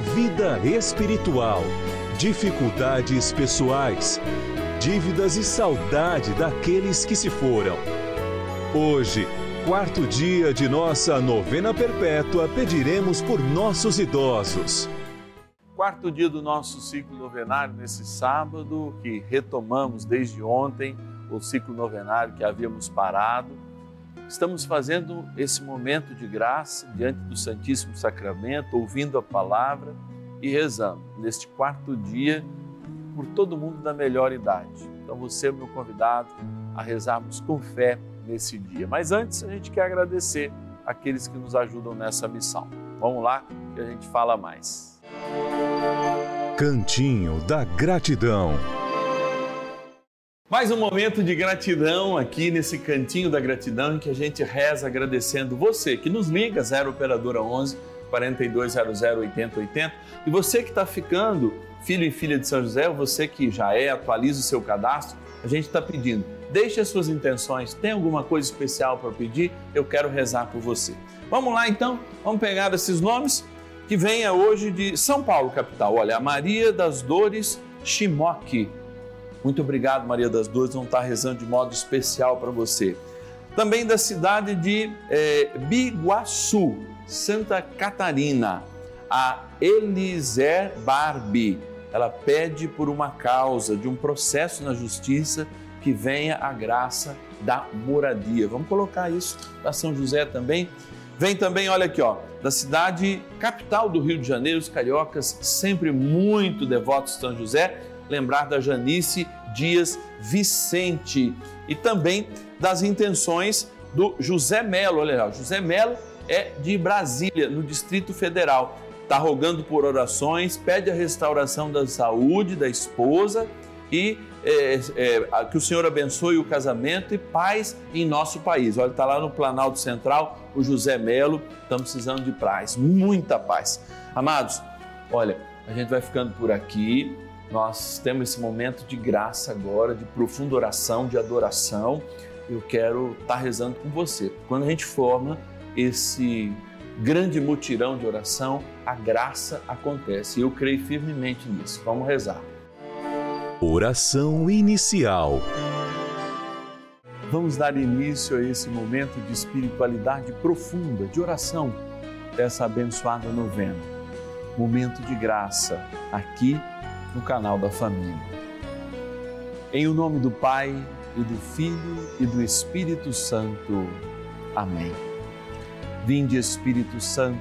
vida espiritual, dificuldades pessoais, dívidas e saudade daqueles que se foram. Hoje, quarto dia de nossa novena perpétua, pediremos por nossos idosos. Quarto dia do nosso ciclo novenário nesse sábado, que retomamos desde ontem o ciclo novenário que havíamos parado. Estamos fazendo esse momento de graça diante do Santíssimo Sacramento, ouvindo a palavra e rezando neste quarto dia por todo mundo da melhor idade. Então você é meu convidado a rezarmos com fé nesse dia. Mas antes a gente quer agradecer aqueles que nos ajudam nessa missão. Vamos lá que a gente fala mais. Cantinho da Gratidão. Mais um momento de gratidão aqui nesse cantinho da gratidão em que a gente reza agradecendo você que nos liga 0 operadora 11 4200 8080 e você que está ficando filho e filha de São José, você que já é, atualiza o seu cadastro, a gente está pedindo, deixe as suas intenções, tem alguma coisa especial para pedir? Eu quero rezar por você. Vamos lá então, vamos pegar esses nomes que venha hoje de São Paulo, capital. Olha, a Maria das Dores Chimoque. Muito obrigado, Maria das Dores, vão estar rezando de modo especial para você. Também da cidade de eh, Biguaçu, Santa Catarina, a Eliser Barbie. Ela pede por uma causa, de um processo na justiça, que venha a graça da moradia. Vamos colocar isso para São José também. Vem também, olha aqui, ó, da cidade capital do Rio de Janeiro, os cariocas sempre muito devotos de São José, lembrar da Janice Dias Vicente e também das intenções do José Melo. Olha José Melo é de Brasília, no Distrito Federal. Está rogando por orações, pede a restauração da saúde da esposa e é, é, que o Senhor abençoe o casamento e paz em nosso país. Olha, está lá no Planalto Central, o José Melo, estamos precisando de paz, muita paz. Amados, olha, a gente vai ficando por aqui. Nós temos esse momento de graça agora, de profunda oração, de adoração. Eu quero estar tá rezando com você. Quando a gente forma esse grande mutirão de oração, a graça acontece. Eu creio firmemente nisso. Vamos rezar. Oração inicial. Vamos dar início a esse momento de espiritualidade profunda, de oração, dessa abençoada novena. Momento de graça, aqui no canal da Família. Em o nome do Pai, e do Filho, e do Espírito Santo. Amém. Vinde, Espírito Santo,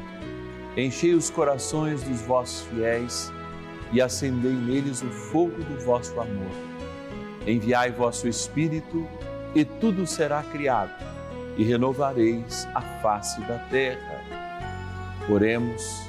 enchei os corações dos vossos fiéis e acendei neles o fogo do vosso amor. Enviai vosso Espírito e tudo será criado e renovareis a face da terra. Oremos,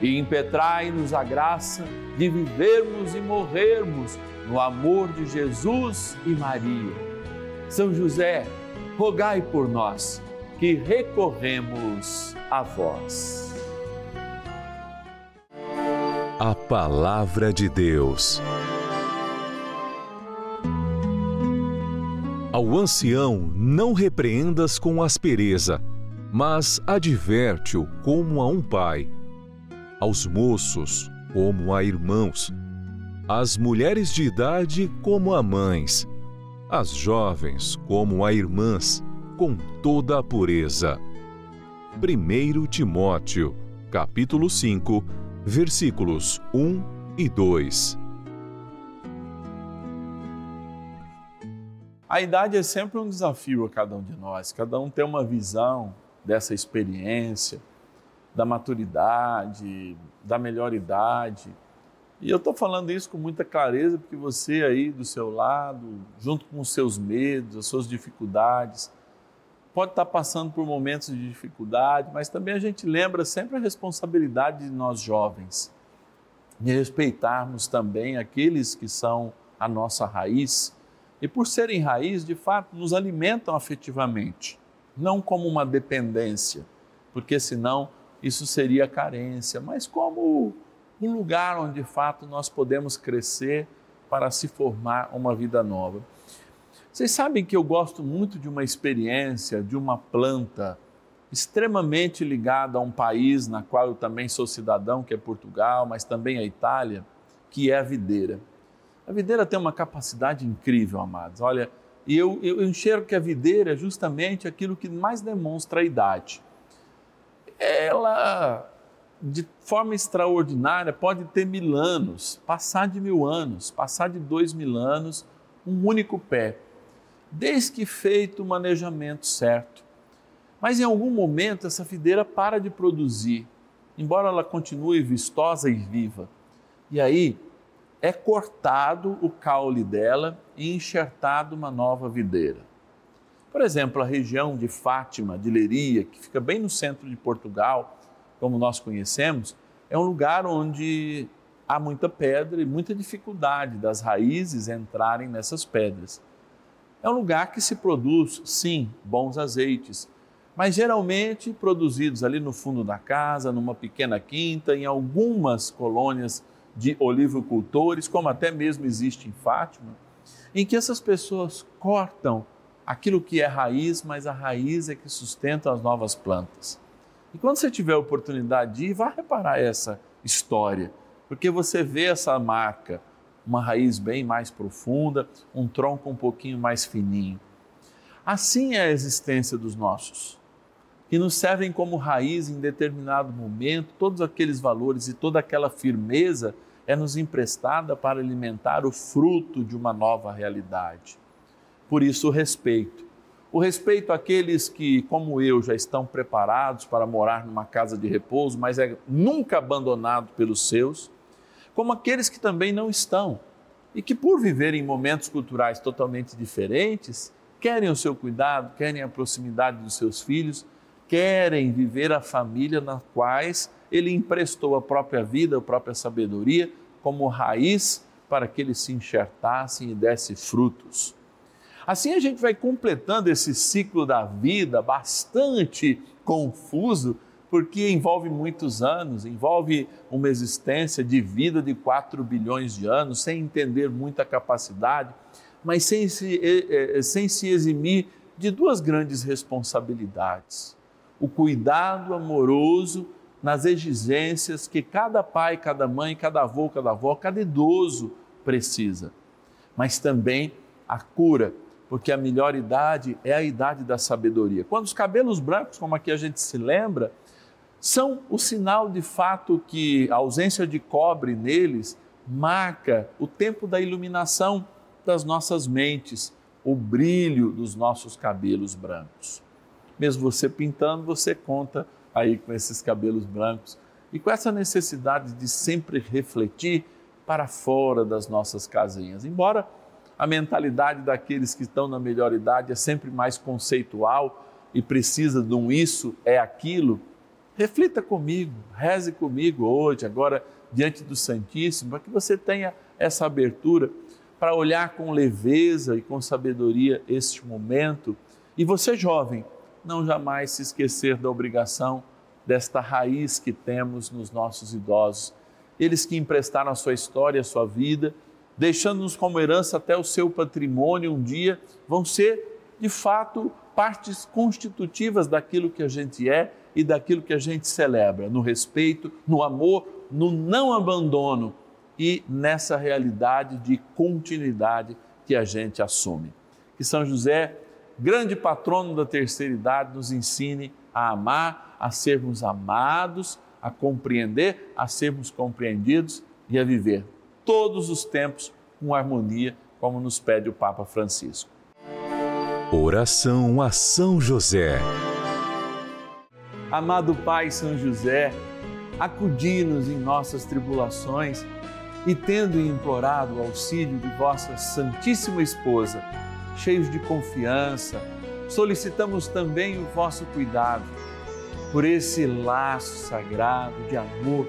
e impetrai-nos a graça de vivermos e morrermos no amor de Jesus e Maria. São José, rogai por nós que recorremos a vós. A Palavra de Deus. Ao ancião não repreendas com aspereza, mas adverte-o como a um pai aos moços como a irmãos, às mulheres de idade como a mães, às jovens como a irmãs, com toda a pureza. 1 Timóteo, capítulo 5, versículos 1 e 2. A idade é sempre um desafio a cada um de nós, cada um tem uma visão dessa experiência da maturidade, da melhor idade. E eu estou falando isso com muita clareza porque você aí do seu lado, junto com os seus medos, as suas dificuldades, pode estar passando por momentos de dificuldade, mas também a gente lembra sempre a responsabilidade de nós jovens, de respeitarmos também aqueles que são a nossa raiz e por serem raiz, de fato, nos alimentam afetivamente, não como uma dependência, porque senão isso seria carência, mas como um lugar onde de fato nós podemos crescer para se formar uma vida nova. Vocês sabem que eu gosto muito de uma experiência de uma planta extremamente ligada a um país na qual eu também sou cidadão, que é Portugal, mas também a Itália, que é a videira. A videira tem uma capacidade incrível, amados. Olha, eu, eu enxergo que a videira é justamente aquilo que mais demonstra a idade ela, de forma extraordinária, pode ter mil anos, passar de mil anos, passar de dois mil anos, um único pé, desde que feito o manejamento certo. Mas em algum momento essa videira para de produzir, embora ela continue vistosa e viva. E aí é cortado o caule dela e enxertado uma nova videira. Por exemplo, a região de Fátima, de Leiria, que fica bem no centro de Portugal, como nós conhecemos, é um lugar onde há muita pedra e muita dificuldade das raízes entrarem nessas pedras. É um lugar que se produz, sim, bons azeites, mas geralmente produzidos ali no fundo da casa, numa pequena quinta, em algumas colônias de olivocultores, como até mesmo existe em Fátima, em que essas pessoas cortam aquilo que é raiz, mas a raiz é que sustenta as novas plantas. E quando você tiver a oportunidade de ir, vá reparar essa história, porque você vê essa marca, uma raiz bem mais profunda, um tronco um pouquinho mais fininho. Assim é a existência dos nossos, que nos servem como raiz em determinado momento, todos aqueles valores e toda aquela firmeza é nos emprestada para alimentar o fruto de uma nova realidade. Por isso, o respeito. O respeito àqueles que, como eu, já estão preparados para morar numa casa de repouso, mas é nunca abandonado pelos seus, como aqueles que também não estão e que, por viverem momentos culturais totalmente diferentes, querem o seu cuidado, querem a proximidade dos seus filhos, querem viver a família na quais ele emprestou a própria vida, a própria sabedoria como raiz para que eles se enxertassem e dessem frutos. Assim a gente vai completando esse ciclo da vida bastante confuso, porque envolve muitos anos, envolve uma existência de vida de 4 bilhões de anos, sem entender muita capacidade, mas sem se, sem se eximir de duas grandes responsabilidades: o cuidado amoroso nas exigências que cada pai, cada mãe, cada avô, cada avó, cada idoso precisa, mas também a cura, porque a melhor idade é a idade da sabedoria. Quando os cabelos brancos, como aqui a gente se lembra, são o sinal de fato que a ausência de cobre neles marca o tempo da iluminação das nossas mentes, o brilho dos nossos cabelos brancos. Mesmo você pintando, você conta aí com esses cabelos brancos e com essa necessidade de sempre refletir para fora das nossas casinhas. Embora a mentalidade daqueles que estão na melhor idade é sempre mais conceitual e precisa de um isso é aquilo, reflita comigo, reze comigo hoje, agora diante do Santíssimo, para que você tenha essa abertura para olhar com leveza e com sabedoria este momento. E você, jovem, não jamais se esquecer da obrigação desta raiz que temos nos nossos idosos. Eles que emprestaram a sua história, a sua vida, deixando-nos como herança até o seu patrimônio um dia, vão ser, de fato, partes constitutivas daquilo que a gente é e daquilo que a gente celebra, no respeito, no amor, no não abandono e nessa realidade de continuidade que a gente assume. Que São José, grande patrono da terceira idade, nos ensine a amar, a sermos amados, a compreender, a sermos compreendidos e a viver todos os tempos com harmonia, como nos pede o Papa Francisco. Oração a São José. Amado Pai São José, acudi-nos em nossas tribulações e tendo implorado o auxílio de vossa Santíssima Esposa, cheios de confiança, solicitamos também o vosso cuidado por esse laço sagrado de amor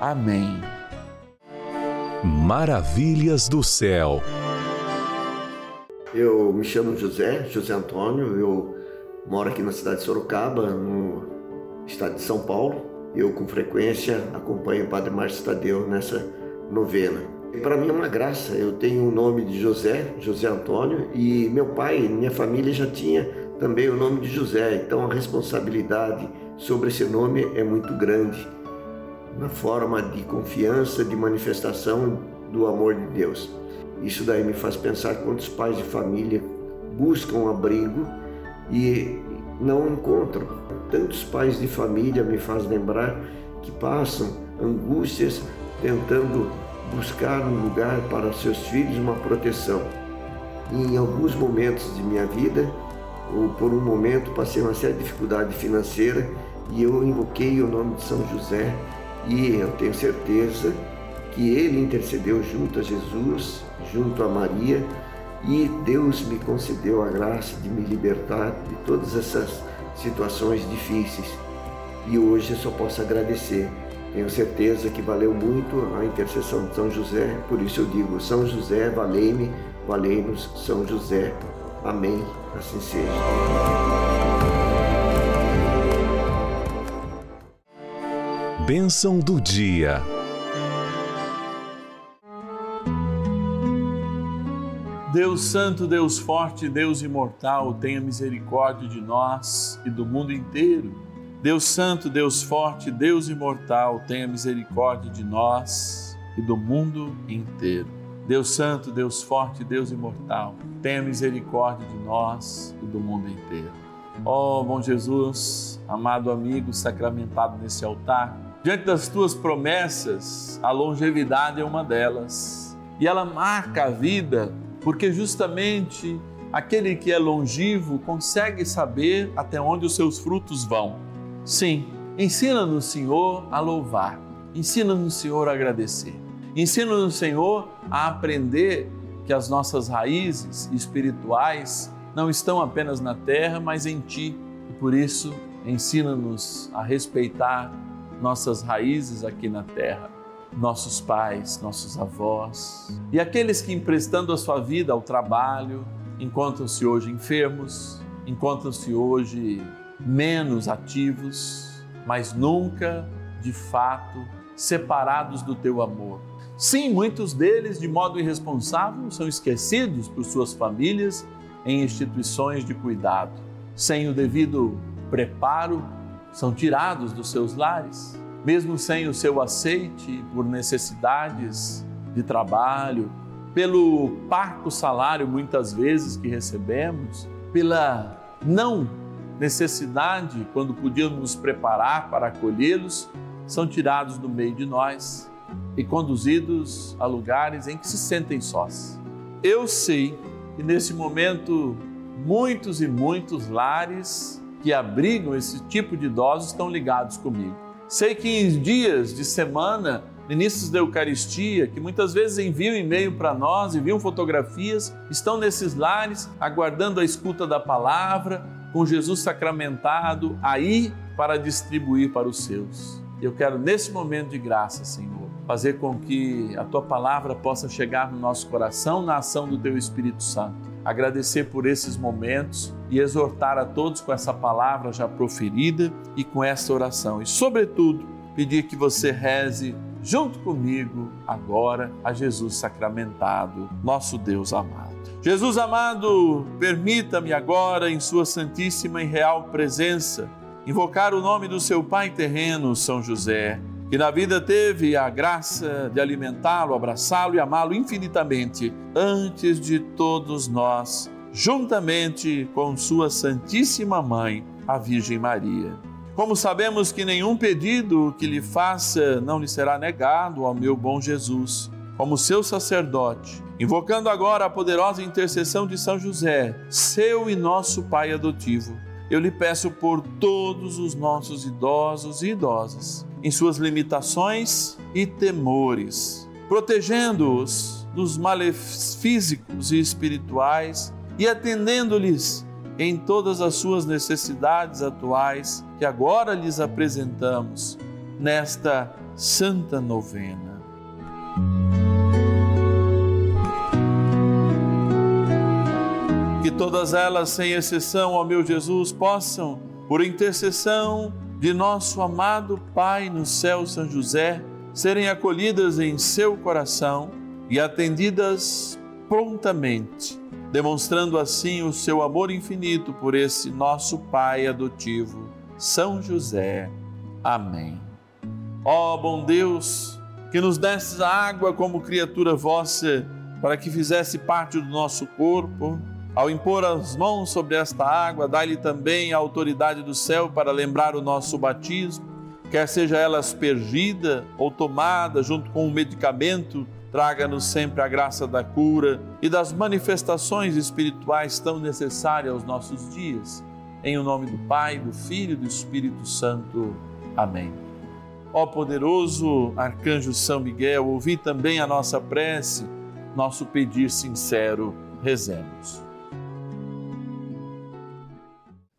Amém. Maravilhas do céu. Eu me chamo José, José Antônio, eu moro aqui na cidade de Sorocaba, no estado de São Paulo. Eu, com frequência, acompanho o Padre Márcio Tadeu nessa novena. Para mim é uma graça, eu tenho o nome de José, José Antônio, e meu pai, minha família já tinha também o nome de José, então a responsabilidade sobre esse nome é muito grande, na forma de confiança, de manifestação do amor de Deus. Isso daí me faz pensar quantos pais de família buscam abrigo e não encontram. Tantos pais de família me faz lembrar que passam angústias tentando buscar um lugar para seus filhos uma proteção. E em alguns momentos de minha vida, ou por um momento, passei uma certa dificuldade financeira e eu invoquei o nome de São José e eu tenho certeza que ele intercedeu junto a Jesus, junto a Maria e Deus me concedeu a graça de me libertar de todas essas situações difíceis. E hoje eu só posso agradecer. Tenho certeza que valeu muito a intercessão de São José, por isso eu digo: São José, valei-me, valei-nos, São José. Amém. Assim seja. Bênção do dia. Deus Santo, Deus Forte, Deus Imortal, tenha misericórdia de nós e do mundo inteiro. Deus Santo, Deus Forte, Deus Imortal, tenha misericórdia de nós e do mundo inteiro. Deus Santo, Deus Forte, Deus Imortal, tenha misericórdia de nós e do mundo inteiro. Ó oh, bom Jesus, amado amigo sacramentado nesse altar, diante das tuas promessas, a longevidade é uma delas. E ela marca a vida porque justamente aquele que é longivo consegue saber até onde os seus frutos vão. Sim, ensina-nos, Senhor, a louvar, ensina-nos, Senhor, a agradecer, ensina-nos, Senhor, a aprender que as nossas raízes espirituais não estão apenas na terra, mas em Ti. E por isso, ensina-nos a respeitar nossas raízes aqui na terra nossos pais, nossos avós e aqueles que, emprestando a sua vida ao trabalho, encontram-se hoje enfermos, encontram-se hoje menos ativos, mas nunca, de fato, separados do teu amor. Sim, muitos deles, de modo irresponsável, são esquecidos por suas famílias em instituições de cuidado. Sem o devido preparo, são tirados dos seus lares mesmo sem o seu aceite por necessidades de trabalho, pelo parco salário muitas vezes que recebemos, pela não necessidade quando podíamos nos preparar para acolhê-los, são tirados do meio de nós e conduzidos a lugares em que se sentem sós. Eu sei que nesse momento muitos e muitos lares que abrigam esse tipo de idosos estão ligados comigo Sei que em dias de semana, ministros da Eucaristia, que muitas vezes enviam e-mail para nós, enviam fotografias, estão nesses lares aguardando a escuta da palavra, com Jesus sacramentado aí para distribuir para os seus. Eu quero, nesse momento de graça, Senhor, fazer com que a tua palavra possa chegar no nosso coração na ação do teu Espírito Santo agradecer por esses momentos e exortar a todos com essa palavra já proferida e com essa oração. E, sobretudo, pedir que você reze junto comigo agora a Jesus sacramentado, nosso Deus amado. Jesus amado, permita-me agora, em Sua Santíssima e Real Presença, invocar o nome do seu Pai terreno, São José que na vida teve a graça de alimentá-lo, abraçá-lo e amá-lo infinitamente antes de todos nós, juntamente com Sua Santíssima Mãe, a Virgem Maria. Como sabemos que nenhum pedido que lhe faça não lhe será negado ao meu bom Jesus, como seu sacerdote, invocando agora a poderosa intercessão de São José, seu e nosso Pai adotivo, eu lhe peço por todos os nossos idosos e idosas em suas limitações e temores, protegendo-os dos males físicos e espirituais e atendendo-lhes em todas as suas necessidades atuais que agora lhes apresentamos nesta santa novena. Que todas elas, sem exceção, ó meu Jesus, possam, por intercessão de nosso amado Pai no céu, São José, serem acolhidas em seu coração e atendidas prontamente, demonstrando assim o seu amor infinito por esse nosso Pai adotivo, São José. Amém. Ó oh, bom Deus, que nos desses a água como criatura vossa, para que fizesse parte do nosso corpo, ao impor as mãos sobre esta água, dai-lhe também a autoridade do céu para lembrar o nosso batismo, quer seja ela aspergida ou tomada junto com o medicamento, traga-nos sempre a graça da cura e das manifestações espirituais tão necessárias aos nossos dias. Em o nome do Pai, do Filho e do Espírito Santo. Amém. Ó poderoso arcanjo São Miguel, ouvi também a nossa prece, nosso pedir sincero, rezemos.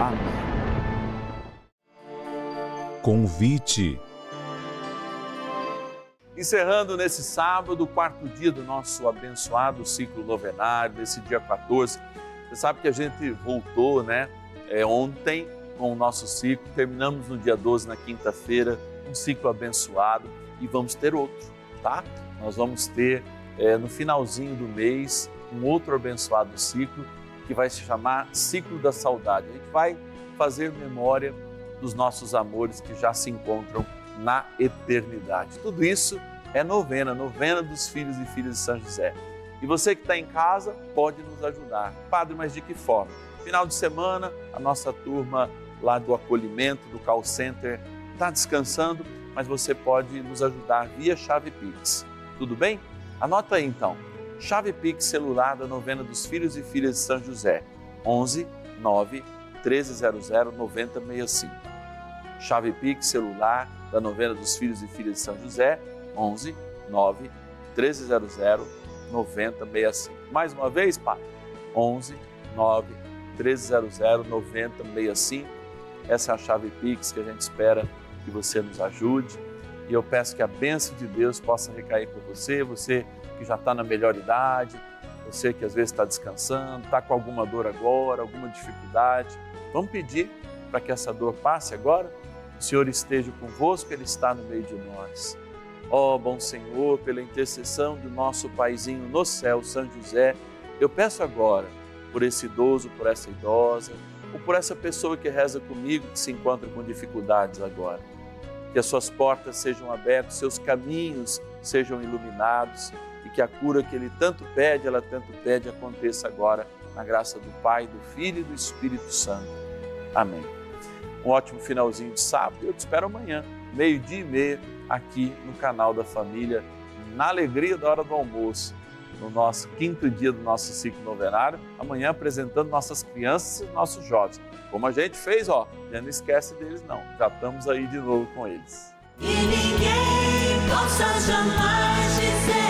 Amém. Convite. Encerrando nesse sábado, o quarto dia do nosso abençoado ciclo novenário, desse dia 14. Você sabe que a gente voltou, né, é, ontem com o nosso ciclo, terminamos no dia 12, na quinta-feira, um ciclo abençoado e vamos ter outro, tá? Nós vamos ter é, no finalzinho do mês um outro abençoado ciclo que vai se chamar Ciclo da Saudade. A gente vai fazer memória dos nossos amores que já se encontram na eternidade. Tudo isso é novena, novena dos filhos e filhas de São José. E você que está em casa pode nos ajudar. Padre, mas de que forma? Final de semana, a nossa turma lá do acolhimento, do call center, está descansando, mas você pode nos ajudar via chave Pix. Tudo bem? Anota aí então. Chave Pix celular da novena dos filhos e filhas de São José. 11 9 1300 9065. Chave Pix celular da novena dos filhos e filhas de São José. 11 9 1300 9065. Mais uma vez, Pai. 11 9 1300 9065. Essa é a chave Pix que a gente espera que você nos ajude. E eu peço que a bênção de Deus possa recair por você, você que já está na melhor idade, você que às vezes está descansando, está com alguma dor agora, alguma dificuldade. Vamos pedir para que essa dor passe agora? O Senhor esteja convosco, Ele está no meio de nós. Ó oh, bom Senhor, pela intercessão do nosso paizinho no céu, São José, eu peço agora por esse idoso, por essa idosa, ou por essa pessoa que reza comigo, que se encontra com dificuldades agora que as suas portas sejam abertas, seus caminhos sejam iluminados e que a cura que ele tanto pede, ela tanto pede, aconteça agora, na graça do Pai, do Filho e do Espírito Santo. Amém. Um ótimo finalzinho de sábado eu te espero amanhã, meio-dia e meia, aqui no canal da Família, na alegria da hora do almoço no nosso quinto dia do nosso ciclo novenário, amanhã apresentando nossas crianças e nossos jovens. Como a gente fez, ó, já não esquece deles não, já estamos aí de novo com eles. E ninguém possa jamais dizer